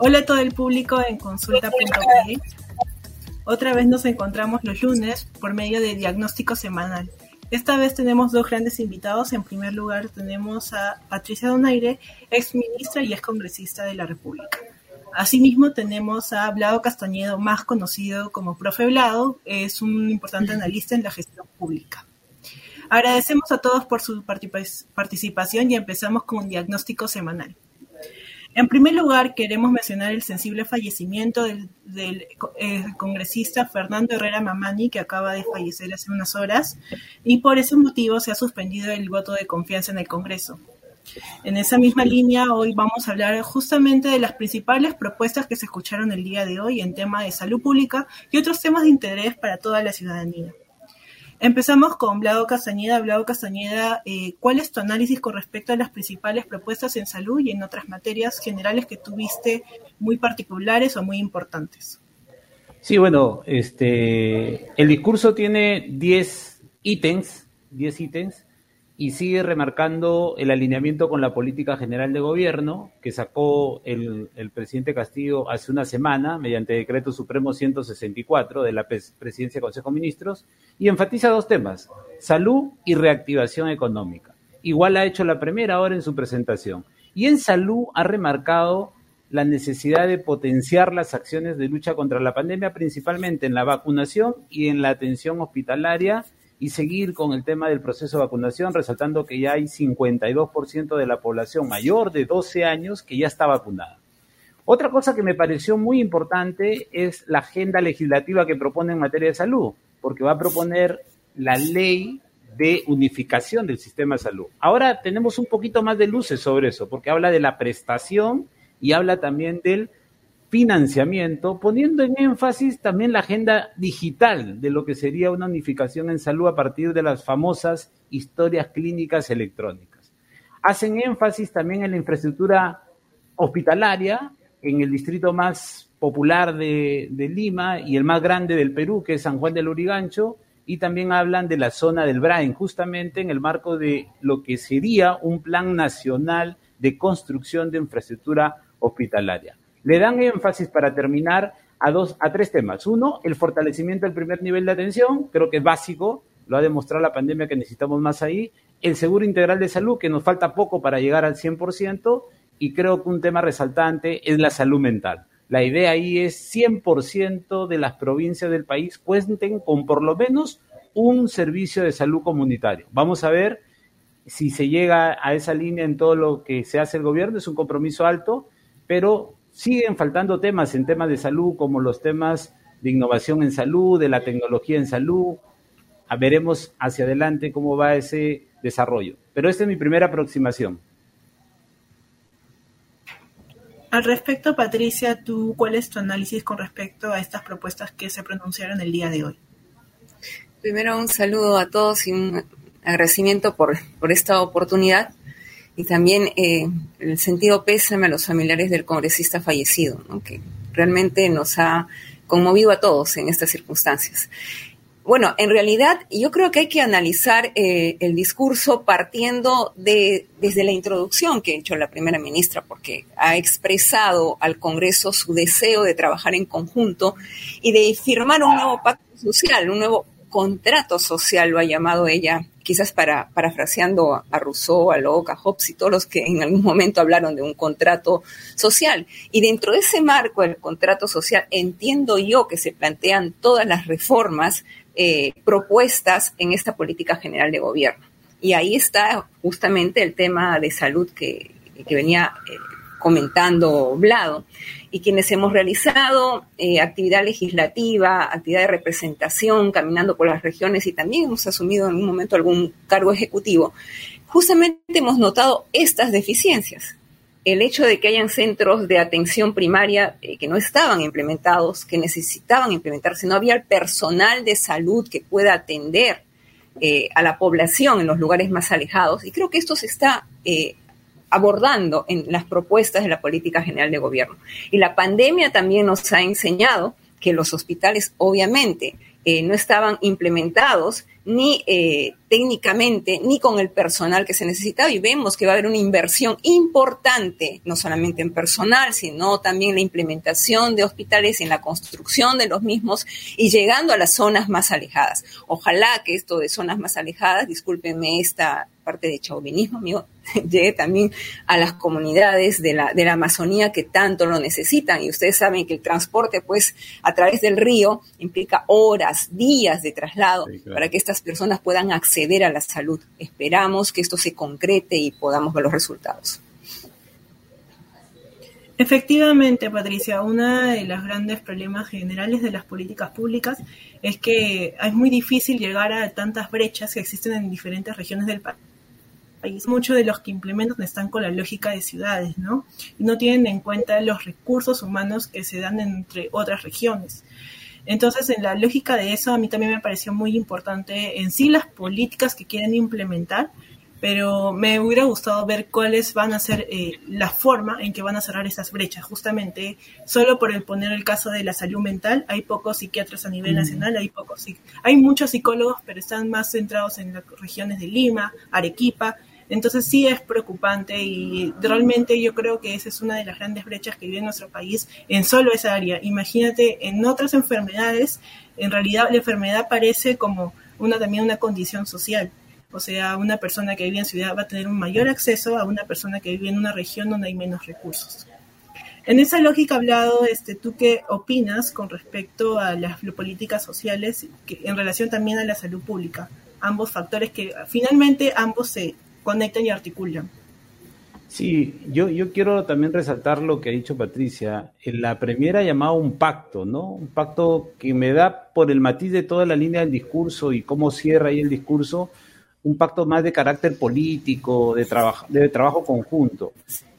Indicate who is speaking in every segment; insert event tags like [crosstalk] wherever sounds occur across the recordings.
Speaker 1: Hola a todo el público en consulta.pe. Otra vez nos encontramos los lunes por medio de diagnóstico semanal. Esta vez tenemos dos grandes invitados. En primer lugar tenemos a Patricia Donaire, ex ministra y ex congresista de la República. Asimismo tenemos a Blado Castañedo, más conocido como Profe Blado, es un importante analista en la gestión pública. Agradecemos a todos por su participación y empezamos con un diagnóstico semanal. En primer lugar, queremos mencionar el sensible fallecimiento del, eh, congresista Fernando Herrera Mamani, que acaba de fallecer hace unas horas, y por ese motivo se ha suspendido el voto de confianza en el Congreso. En esa misma línea, hoy vamos a hablar justamente de las principales propuestas que se escucharon el día de hoy en tema de salud pública y otros temas de interés para toda la ciudadanía. Empezamos con Blado Castañeda. Blado Castañeda, eh, ¿cuál es tu análisis con respecto a las principales propuestas en salud y en otras materias generales que tuviste muy particulares o muy importantes?
Speaker 2: Sí, bueno, este, el discurso tiene 10 ítems, 10 ítems, y sigue remarcando el alineamiento con la política general de gobierno que sacó el, presidente Castillo hace una semana mediante decreto supremo 164 de la presidencia del Consejo de Ministros y enfatiza dos temas, salud y reactivación económica. Igual ha hecho la primera ahora en su presentación. Y en salud ha remarcado la necesidad de potenciar las acciones de lucha contra la pandemia, principalmente en la vacunación y en la atención hospitalaria y seguir con el tema del proceso de vacunación, resaltando que ya hay 52% de la población mayor de 12 años que ya está vacunada. Otra cosa que me pareció muy importante es la agenda legislativa que propone en materia de salud, porque va a proponer la ley de unificación del sistema de salud. Ahora tenemos un poquito más de luces sobre eso, porque habla de la prestación y habla también del financiamiento, poniendo en énfasis también la agenda digital de lo que sería una unificación en salud a partir de las famosas historias clínicas electrónicas. Hacen énfasis también en la infraestructura hospitalaria en el distrito más popular de, Lima y el más grande del Perú, que es San Juan del Urigancho, y también hablan de la zona del Brain, justamente en el marco de lo que sería un plan nacional de construcción de infraestructura hospitalaria. Le dan énfasis para terminar a, dos, a tres temas. Uno, el fortalecimiento del primer nivel de atención, creo que es básico, lo ha demostrado la pandemia que necesitamos más ahí. El seguro integral de salud, que nos falta poco para llegar al 100%, y creo que un tema resaltante es la salud mental. La idea ahí es 100% de las provincias del país cuenten con por lo menos un servicio de salud comunitario. Vamos a ver si se llega a esa línea en todo lo que se hace el gobierno. Es un compromiso alto, pero siguen faltando temas en temas de salud, como los temas de innovación en salud, de la tecnología en salud. A veremos hacia adelante cómo va ese desarrollo. Pero esta es mi primera aproximación.
Speaker 1: Al respecto, Patricia, ¿tú cuál es tu análisis con respecto a estas propuestas que se pronunciaron el día de hoy?
Speaker 3: Primero, un saludo a todos y un agradecimiento por, por esta oportunidad y también eh, el sentido pésame a los familiares del congresista fallecido, que realmente nos ha conmovido a todos en estas circunstancias. Bueno, en realidad yo creo que hay que analizar eh, el discurso partiendo de desde la introducción que ha hecho la primera ministra, porque ha expresado al Congreso su deseo de trabajar en conjunto y de firmar un nuevo pacto social, un nuevo contrato social, lo ha llamado ella, quizás para, parafraseando a Rousseau, a Locke, a Hobbes y todos los que en algún momento hablaron de un contrato social. Y dentro de ese marco del contrato social, entiendo yo que se plantean todas las reformas eh, propuestas en esta política general de gobierno. Y ahí está justamente el tema de salud que, venía eh, comentando Blado y quienes hemos realizado eh, actividad legislativa, actividad de representación, caminando por las regiones y también hemos asumido en un momento algún cargo ejecutivo, justamente hemos notado estas deficiencias. El hecho de que hayan centros de atención primaria eh, que no estaban implementados, que necesitaban implementarse, no había el personal de salud que pueda atender eh, a la población en los lugares más alejados. Y creo que esto se está abordando en las propuestas de la política general de gobierno. Y la pandemia también nos ha enseñado que los hospitales obviamente eh, no estaban implementados ni eh, técnicamente, ni con el personal que se necesitaba. Y vemos que va a haber una inversión importante, no solamente en personal, sino también la implementación de hospitales, en la construcción de los mismos y llegando a las zonas más alejadas. Ojalá que esto de zonas más alejadas, discúlpenme esta parte de chauvinismo mío, [laughs] llegue también a las comunidades de la, de la Amazonía que tanto lo necesitan. Y ustedes saben que el transporte, pues, a través del río implica horas, días de traslado para que estas personas puedan acceder a la salud. Esperamos que esto se concrete y podamos ver los resultados.
Speaker 1: Efectivamente, Patricia, uno de los grandes problemas generales de las políticas públicas es que es muy difícil llegar a tantas brechas que existen en diferentes regiones del país muchos de los que implementan están con la lógica de ciudades, ¿no? Y no tienen en cuenta los recursos humanos que se dan entre otras regiones. Entonces, en la lógica de eso, a mí también me pareció muy importante en sí las políticas que quieren implementar, pero me hubiera gustado ver cuáles van a ser eh, la forma en que van a cerrar esas brechas. Justamente, solo por el poner el caso de la salud mental, hay pocos psiquiatras a nivel mm. nacional, hay pocos, hay muchos psicólogos, pero están más centrados en las regiones de Lima, Arequipa, entonces sí es preocupante y realmente yo creo que esa es una de las grandes brechas que vive nuestro país en solo esa área. Imagínate, en otras enfermedades, en realidad la enfermedad parece como una también una condición social. O sea, una persona que vive en ciudad va a tener un mayor acceso a una persona que vive en una región donde hay menos recursos. En esa lógica hablado, este, ¿tú qué opinas con respecto a las políticas sociales que, en relación también a la salud pública? Ambos factores que finalmente ambos se conectan y articulan.
Speaker 2: Sí, yo, yo quiero también resaltar lo que ha dicho Patricia. En la Premier ha llamado un pacto, ¿no? Un pacto que me da por el matiz de toda la línea del discurso y cómo cierra ahí el discurso, un pacto más de carácter político, de, trabajo, de trabajo conjunto.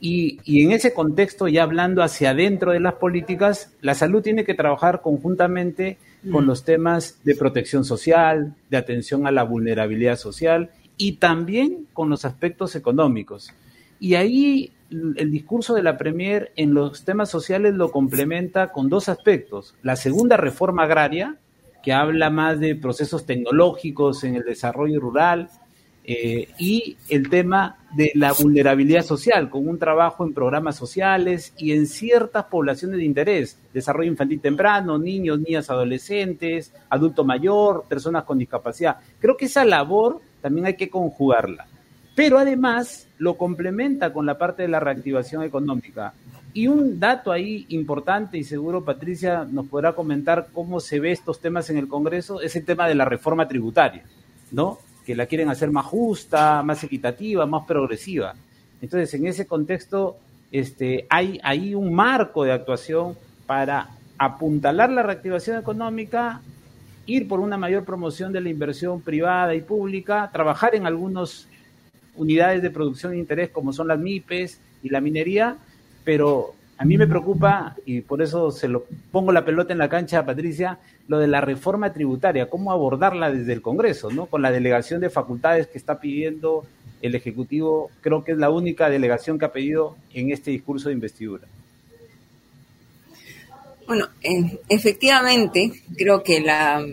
Speaker 2: Y, y, en ese contexto, ya hablando hacia adentro de las políticas, la salud tiene que trabajar conjuntamente con mm. los temas de protección social, de atención a la vulnerabilidad social y también con los aspectos económicos. Y ahí el discurso de la Premier en los temas sociales lo complementa con dos aspectos. La segunda reforma agraria, que habla más de procesos tecnológicos en el desarrollo rural, eh, y el tema de la vulnerabilidad social, con un trabajo en programas sociales y en ciertas poblaciones de interés, desarrollo infantil temprano, niños, niñas, adolescentes, adulto mayor, personas con discapacidad. Creo que esa labor también hay que conjugarla. Pero además lo complementa con la parte de la reactivación económica. Y un dato ahí importante, y seguro Patricia nos podrá comentar cómo se ve estos temas en el Congreso, es el tema de la reforma tributaria, ¿no? Que la quieren hacer más justa, más equitativa, más progresiva. Entonces, en ese contexto, este, hay ahí un marco de actuación para apuntalar la reactivación económica, ir por una mayor promoción de la inversión privada y pública, trabajar en algunas unidades de producción de interés como son las MIPES y la minería, pero a mí me preocupa, y por eso se lo pongo la pelota en la cancha a Patricia, lo de la reforma tributaria, cómo abordarla desde el Congreso, ¿no? Con la delegación de facultades que está pidiendo el Ejecutivo, creo que es la única delegación que ha pedido en este discurso de investidura.
Speaker 3: Bueno, eh, efectivamente, creo que la,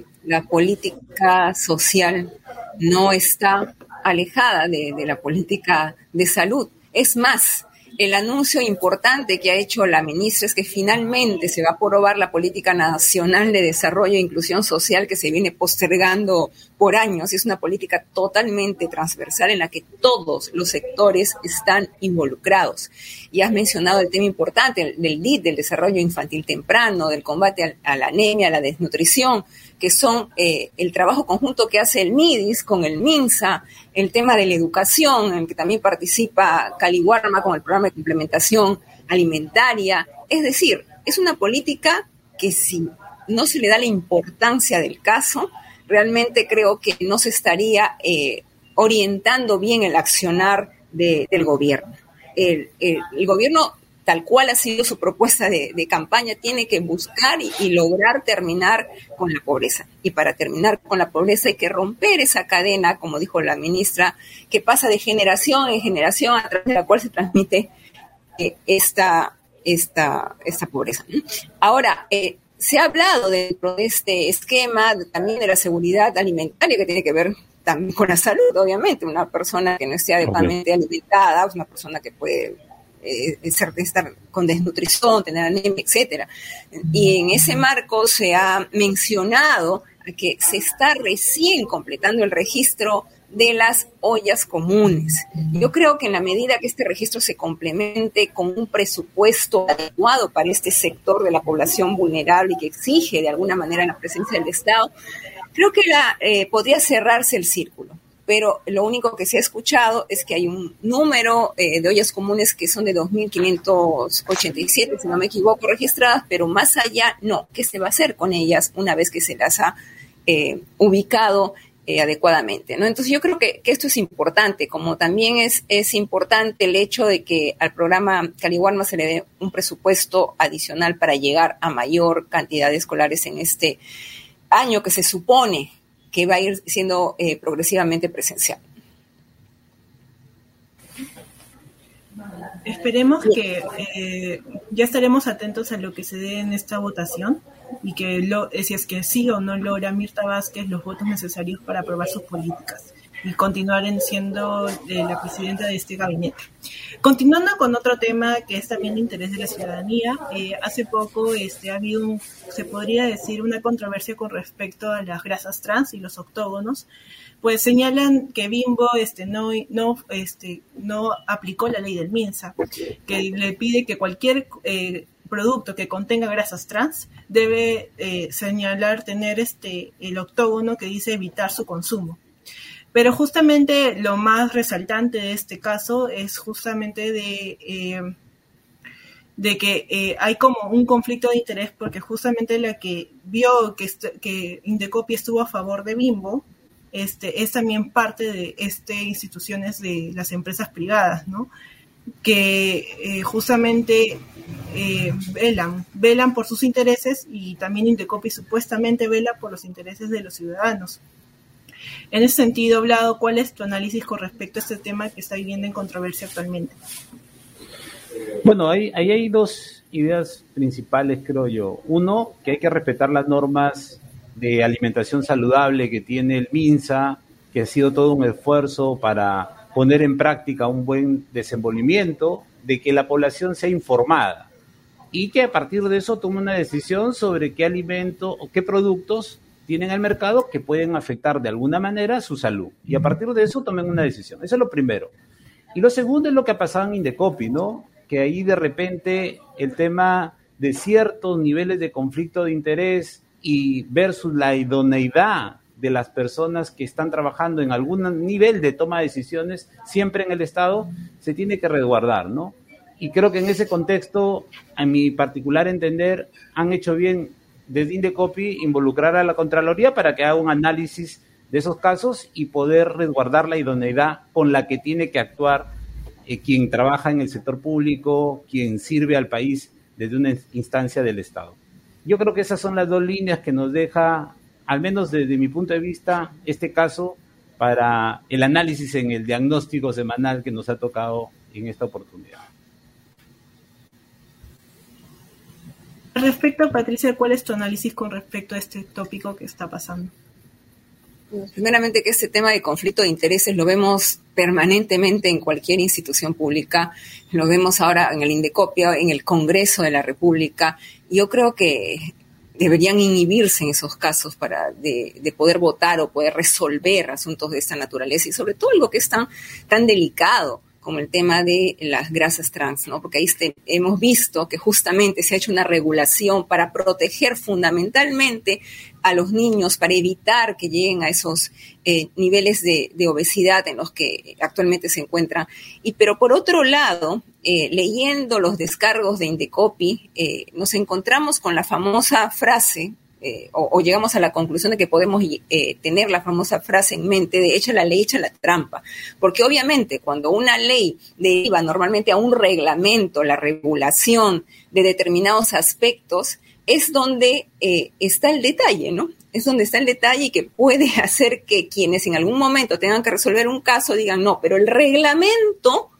Speaker 3: política social no está alejada de, la política de salud. Es más, el anuncio importante que ha hecho la ministra es que finalmente se va a aprobar la política nacional de desarrollo e inclusión social que se viene postergando por años. Es una política totalmente transversal en la que todos los sectores están involucrados. Y has mencionado el tema importante del DIT, del desarrollo infantil temprano, del combate a la anemia, a la desnutrición que son eh, el trabajo conjunto que hace el MIDIS con el MINSA, el tema de la educación, en el que también participa Caliwarma con el programa de implementación alimentaria. Es decir, es una política que si no se le da la importancia del caso, realmente creo que no se estaría eh, orientando bien el accionar del gobierno. el, gobierno tal cual ha sido su propuesta de, campaña, tiene que buscar y, lograr terminar con la pobreza. Y para terminar con la pobreza hay que romper esa cadena, como dijo la ministra, que pasa de generación en generación a través de la cual se transmite eh, esta, esta, esta pobreza. Ahora, eh, se ha hablado dentro de este esquema también de la seguridad alimentaria que tiene que ver también con la salud, obviamente. Una persona que no esté adecuadamente alimentada, una persona que puede eh, ser, estar con desnutrición, tener anemia, etcétera. Y en ese marco se ha mencionado que se está recién completando el registro de las ollas comunes. Yo creo que en la medida que este registro se complemente con un presupuesto adecuado para este sector de la población vulnerable y que exige de alguna manera la presencia del Estado, creo que la, eh, podría cerrarse el círculo. Pero lo único que se ha escuchado es que hay un número eh, de ollas comunes que son de 2.587, si no me equivoco, registradas, pero más allá no. ¿Qué se va a hacer con ellas una vez que se las ha eh, ubicado eh, adecuadamente. ¿no? Entonces yo creo que, esto es importante, como también es, es importante el hecho de que al programa Caliwarma se le dé un presupuesto adicional para llegar a mayor cantidad de escolares en este año que se supone que va a ir siendo eh, progresivamente presencial.
Speaker 1: Esperemos que eh, ya estaremos atentos a lo que se dé en esta votación y que lo, si es que sí o no logra Mirta Vázquez los votos necesarios para aprobar sus políticas y continuar siendo eh, la presidenta de este gabinete. Continuando con otro tema que es también de interés de la ciudadanía, eh, hace poco este, ha habido, se podría decir, una controversia con respecto a las grasas trans y los octógonos, pues señalan que Bimbo este, no, no, este, no aplicó la ley del MINSA, que le pide que cualquier eh, producto que contenga grasas trans debe eh, señalar tener este el octógono que dice evitar su consumo. Pero justamente lo más resaltante de este caso es justamente de, eh, de que eh, hay como un conflicto de interés porque justamente la que vio que, que Indecopi estuvo a favor de Bimbo este, es también parte de este instituciones de las empresas privadas, ¿no? que justamente eh, velan, velan por sus intereses y también Indecopi supuestamente vela por los intereses de los ciudadanos. En ese sentido, Blado, ¿cuál es tu análisis con respecto a este tema que está viviendo en controversia actualmente?
Speaker 2: Bueno, ahí, ahí hay dos ideas principales, creo yo. Uno, que hay que respetar las normas de alimentación saludable que tiene el MINSA, que ha sido todo un esfuerzo para poner en práctica un buen desenvolvimiento, de que la población sea informada y que a partir de eso tome una decisión sobre qué alimento o qué productos tienen el mercado que pueden afectar de alguna manera su salud. Y a partir de eso tomen una decisión. Eso es lo primero. Y lo segundo es lo que ha pasado en Indecopi, ¿no? Que ahí de repente el tema de ciertos niveles de conflicto de interés y versus la idoneidad de las personas que están trabajando en algún nivel de toma de decisiones, siempre en el Estado, se tiene que resguardar, ¿no? Y creo que en ese contexto, a mi particular entender, han hecho bien desde Indecopi involucrar a la Contraloría para que haga un análisis de esos casos y poder resguardar la idoneidad con la que tiene que actuar eh, quien trabaja en el sector público, quien sirve al país desde una instancia del Estado. Yo creo que esas son las dos líneas que nos deja al menos desde mi punto de vista, este caso para el análisis en el diagnóstico semanal que nos ha tocado en esta oportunidad.
Speaker 1: Respecto, Patricia, ¿cuál es tu análisis con respecto a este tópico que está pasando?
Speaker 3: Primeramente que este tema de conflicto de intereses lo vemos permanentemente en cualquier institución pública, lo vemos ahora en el Indecopia, en el Congreso de la República. Yo creo que deberían inhibirse en esos casos para de, de, poder votar o poder resolver asuntos de esta naturaleza y sobre todo algo que es tan, tan delicado como el tema de las grasas trans, ¿no? Porque ahí este, hemos visto que justamente se ha hecho una regulación para proteger fundamentalmente a los niños, para evitar que lleguen a esos eh, niveles de, obesidad en los que actualmente se encuentran. Y pero por otro lado, eh, leyendo los descargos de Indecopi, eh, nos encontramos con la famosa frase eh, o, llegamos a la conclusión de que podemos tener la famosa frase en mente de echa la ley, echa la trampa. Porque obviamente cuando una ley deriva normalmente a un reglamento, la regulación de determinados aspectos, es donde está el detalle, ¿no? Es donde está el detalle que puede [laughs] hacer que quienes en algún momento tengan que resolver un caso digan, no, pero el reglamento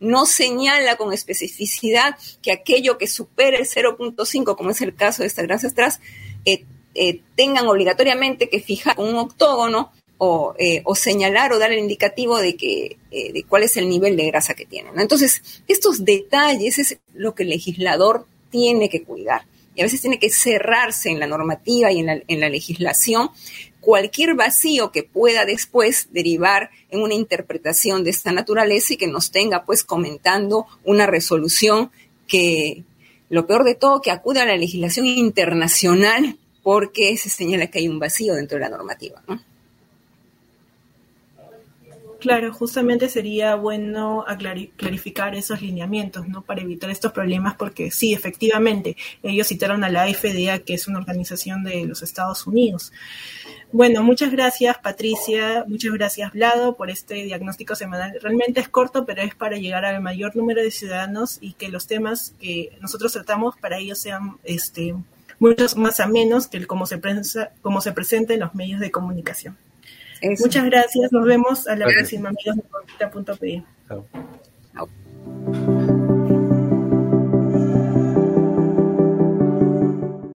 Speaker 3: no señala con especificidad que aquello que supere el 0.5, como es el caso de estas grasas trans, eh, eh, tengan obligatoriamente que fijar un octógono o, eh, o, señalar o dar el indicativo de que de cuál es el nivel de grasa que tienen. Entonces, estos detalles es lo que el legislador tiene que cuidar y a veces tiene que cerrarse en la normativa y en la legislación cualquier vacío que pueda después derivar en una interpretación de esta naturaleza y que nos tenga pues comentando una resolución que lo peor de todo que acude a la legislación internacional porque se señala que hay un vacío dentro de la normativa. ¿no?
Speaker 1: Claro, justamente sería bueno clarificar esos lineamientos, ¿no? Para evitar estos problemas, porque sí, efectivamente, ellos citaron a la FDA, que es una organización de los Estados Unidos. Bueno, muchas gracias Patricia, muchas gracias Vlado por este diagnóstico semanal. Realmente es corto, pero es para llegar al mayor número de ciudadanos y que los temas que nosotros tratamos para ellos sean este, muchos más amenos que el cómo se, prensa, cómo se presenta en los medios de comunicación. Muchas gracias, nos vemos. A la próxima, amigos de